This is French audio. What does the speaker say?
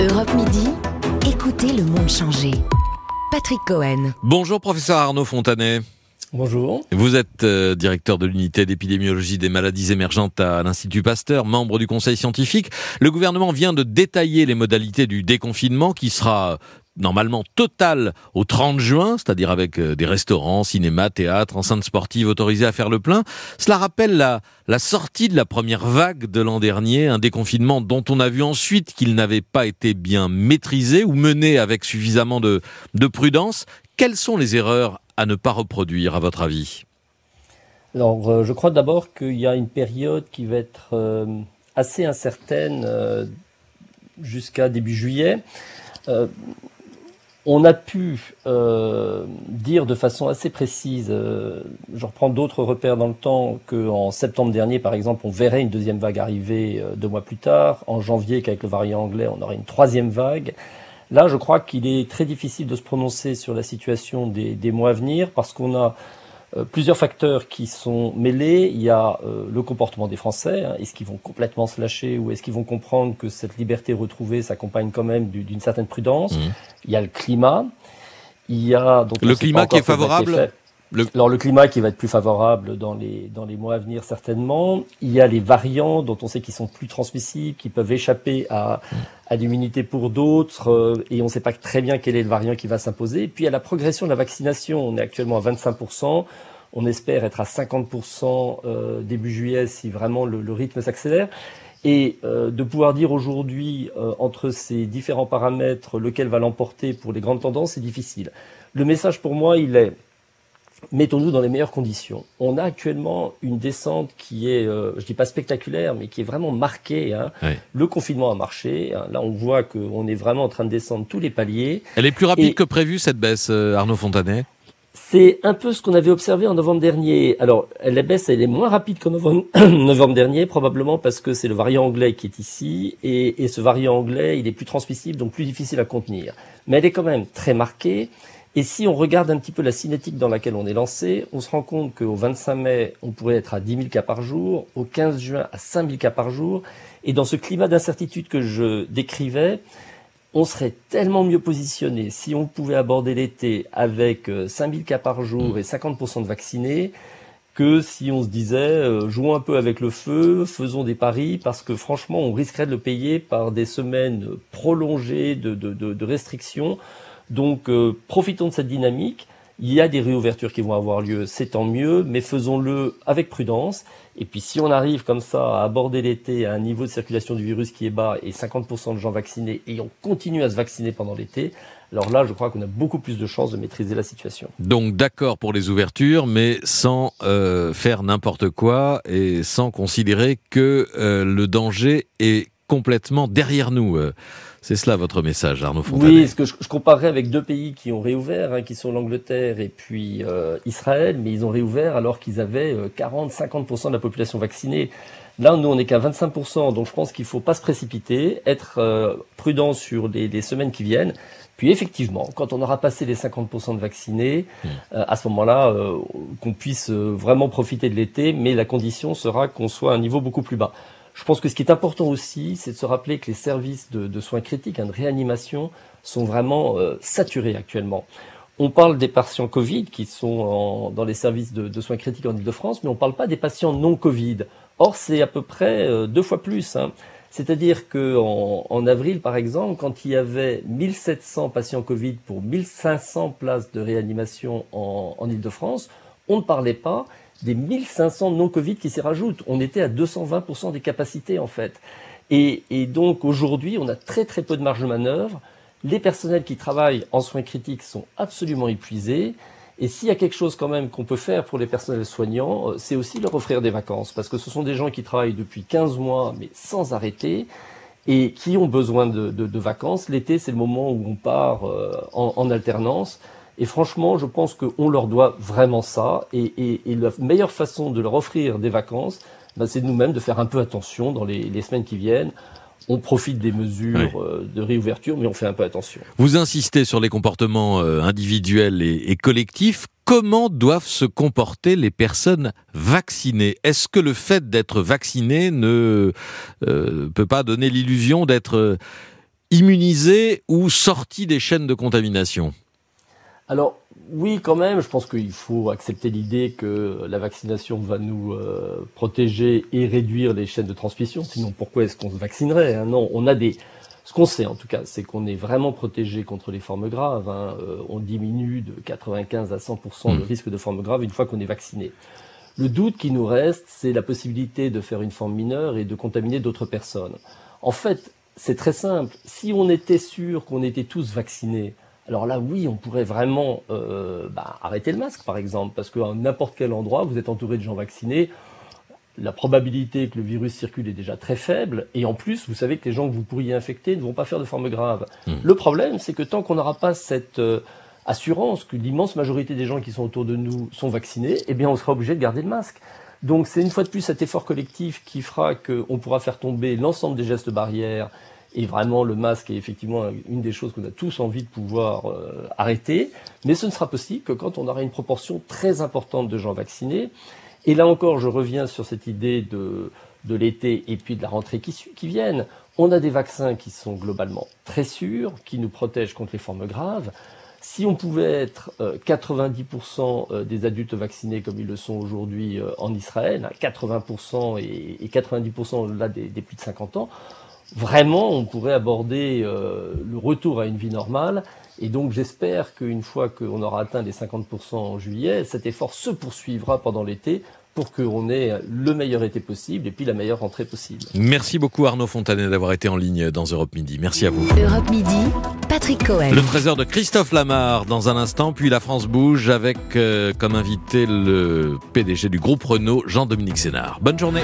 Europe Midi, écoutez le monde changer. Patrick Cohen. Bonjour professeur Arnaud Fontanet. Bonjour. Vous êtes euh, directeur de l'unité d'épidémiologie des maladies émergentes à l'Institut Pasteur, membre du conseil scientifique. Le gouvernement vient de détailler les modalités du déconfinement qui sera normalement total au 30 juin, c'est-à-dire avec euh, des restaurants, cinémas, théâtres, enceintes sportives autorisées à faire le plein. Cela rappelle la, sortie de la première vague de l'an dernier, un déconfinement dont on a vu ensuite qu'il n'avait pas été bien maîtrisé ou mené avec suffisamment de, de prudence. Quelles sont les erreurs à ne pas reproduire, à votre avis? Alors, euh, je crois d'abord qu'il y a une période qui va être euh, assez incertaine jusqu'à début juillet on a pu euh, dire de façon assez précise, euh, je reprends d'autres repères dans le temps, qu'en septembre dernier, par exemple, on verrait une deuxième vague arriver euh, deux mois plus tard. En janvier, qu'avec le variant anglais, on aurait une troisième vague. Là, je crois qu'il est très difficile de se prononcer sur la situation des mois à venir parce qu'on a euh, plusieurs facteurs qui sont mêlés. Il y a euh, le comportement des Français. Hein. Est-ce qu'ils vont complètement se lâcher ou est-ce qu'ils vont comprendre que cette liberté retrouvée s'accompagne quand même d'une certaine prudence? Mmh. Il y a le climat. Il y a donc le climat qui est favorable? Le... Alors le climat qui va être plus favorable dans les dans les mois à venir certainement. Il y a les variants dont on sait qu'ils sont plus transmissibles, qui peuvent échapper à à l'immunité pour d'autres euh, et on ne sait pas très bien quel est le variant qui va s'imposer. Puis il y a la progression de la vaccination. On est actuellement à 25 on espère être à 50% euh, début juillet si vraiment le, le rythme s'accélère. Et euh, de pouvoir dire aujourd'hui euh, entre ces différents paramètres lequel va l'emporter pour les grandes tendances, c'est difficile. Le message pour moi, il est mettons-nous dans les meilleures conditions. On a actuellement une descente qui est, euh, je dis pas spectaculaire, mais qui est vraiment marquée. Hein. Le confinement a marché. Hein. Là, on voit qu'on est vraiment en train de descendre tous les paliers. Elle est plus rapide que prévu cette baisse, euh, Arnaud Fontanet? C'est un peu ce qu'on avait observé en novembre dernier. Alors, la baisse, elle est moins rapide qu'en novembre, novembre, dernier, probablement parce que c'est le variant anglais qui est ici, et, et ce variant anglais, il est plus transmissible, donc plus difficile à contenir. Mais elle est quand même très marquée. Et si on regarde un petit peu la cinétique dans laquelle on est lancé, on se rend compte qu'au 25 mai, on pourrait être à 10 000 cas par jour, au 15 juin à 5 000 cas par jour. Et dans ce climat d'incertitude que je décrivais, on serait tellement mieux positionné si on pouvait aborder l'été avec 5 euh, 000 cas par jour et 50% de vaccinés que si on se disait euh, jouons un peu avec le feu, faisons des paris, parce que franchement, on risquerait de le payer par des semaines prolongées de restrictions donc euh, profitons de cette dynamique. Il y a des réouvertures qui vont avoir lieu, c'est tant mieux, mais faisons-le avec prudence. Et puis si on arrive comme ça à aborder l'été à un niveau de circulation du virus qui est bas et 50% de gens vaccinés et on continue à se vacciner pendant l'été, alors là je crois qu'on a beaucoup plus de chances de maîtriser la situation. Donc d'accord pour les ouvertures, mais sans euh, faire n'importe quoi et sans considérer que euh, le danger est complètement derrière nous. C'est cela votre message, Arnaud Fontanet Oui, ce que je, je, comparerais avec deux pays qui ont réouvert, hein, qui sont l'Angleterre et puis euh, Israël, mais ils ont réouvert alors qu'ils avaient 40-50% euh, de la population vaccinée. Là, nous, on n'est qu'à 25%, donc je pense qu'il ne faut pas se précipiter, être euh, prudent sur les, les, semaines qui viennent. Puis effectivement, quand on aura passé les 50% de vaccinés, mmh. à ce moment-là, qu'on puisse vraiment profiter de l'été, mais la condition sera qu'on soit à un niveau beaucoup plus bas. Je pense que ce qui est important aussi, c'est de se rappeler que les services de, soins critiques, hein, de réanimation, sont vraiment euh, saturés actuellement. On parle des patients Covid qui sont dans les services de, soins critiques en Ile-de-France, mais on ne parle pas des patients non Covid. Or, c'est à peu près euh, deux fois plus. Hein. C'est-à-dire qu'en en, avril, par exemple, quand il y avait 1700 patients Covid pour 1500 places de réanimation en, en Ile-de-France, on ne parlait pas des 1500 non-Covid qui s'y rajoutent. On était à 220% des capacités en fait. Et, donc aujourd'hui, on a très très peu de marge de manœuvre. Les personnels qui travaillent en soins critiques sont absolument épuisés. Et s'il y a quelque chose quand même qu'on peut faire pour les personnels soignants, euh, c'est aussi leur offrir des vacances. Parce que ce sont des gens qui travaillent depuis 15 mois, mais sans arrêter, et qui ont besoin de, vacances. L'été, c'est le moment où on part euh, en alternance. Et franchement, je pense qu'on leur doit vraiment ça. Et, la meilleure façon de leur offrir des vacances, bah, c'est nous-mêmes de faire un peu attention dans les, semaines qui viennent. On profite des mesures euh, de réouverture, mais on fait un peu attention. Vous insistez sur les comportements euh, individuels et, collectifs. Comment doivent se comporter les personnes vaccinées? Est-ce que le fait d'être vacciné ne euh, peut pas donner l'illusion d'être immunisés ou sortis des chaînes de contamination? Alors, oui, quand même, je pense qu'il faut accepter l'idée que la vaccination va nous euh, protéger et réduire les chaînes de transmission. Sinon, pourquoi est-ce qu'on se vaccinerait hein? Non, on a des... Ce qu'on sait en tout cas, c'est qu'on est vraiment protégé contre les formes graves. Hein. Euh, on diminue de 95 à 100% le mmh. risque de formes graves une fois qu'on est vacciné. Le doute qui nous reste, c'est la possibilité de faire une forme mineure et de contaminer d'autres personnes. En fait, c'est très simple. Si on était sûr qu'on était tous vaccinés, alors là, oui, on pourrait vraiment euh, bah, arrêter le masque, par exemple, parce qu'à n'importe quel endroit, vous êtes entouré de gens vaccinés, la probabilité que le virus circule est déjà très faible, et en plus, vous savez que les gens que vous pourriez infecter ne vont pas faire de forme grave. Hmm. Le problème, c'est que tant qu'on n'aura pas cette euh, assurance que l'immense majorité des gens qui sont autour de nous sont vaccinés, eh bien, on sera obligé de garder le masque. Donc, c'est une fois de plus cet effort collectif qui fera qu'on pourra faire tomber l'ensemble des gestes barrières et vraiment, le masque est effectivement une des choses qu'on a tous envie de pouvoir euh, arrêter. Mais ce ne sera possible que quand on aura une proportion très importante de gens vaccinés. Et là encore, je reviens sur cette idée de, l'été et puis de la rentrée qui, qui viennent. On a des vaccins qui sont globalement très sûrs, qui nous protègent contre les formes graves. Si on pouvait être 90% euh, euh, des adultes vaccinés comme ils le sont aujourd'hui en Israël, 80% et 90% là des plus de 50 ans, vraiment, on pourrait aborder euh, le retour à une vie normale. Et donc j'espère qu'une fois qu'on aura atteint les 50% en juillet, cet effort se poursuivra pendant l'été pour qu'on ait le meilleur été possible et puis la meilleure rentrée possible. Merci beaucoup Arnaud Fontanet d'avoir été en ligne dans Europe Midi. Merci à vous. Europe Midi, Patrick Cohen. Le trésor de Christophe Lamar dans un instant, puis la France bouge avec euh, comme invité le PDG du groupe Renault, Jean-Dominique Sénard. Bonne journée.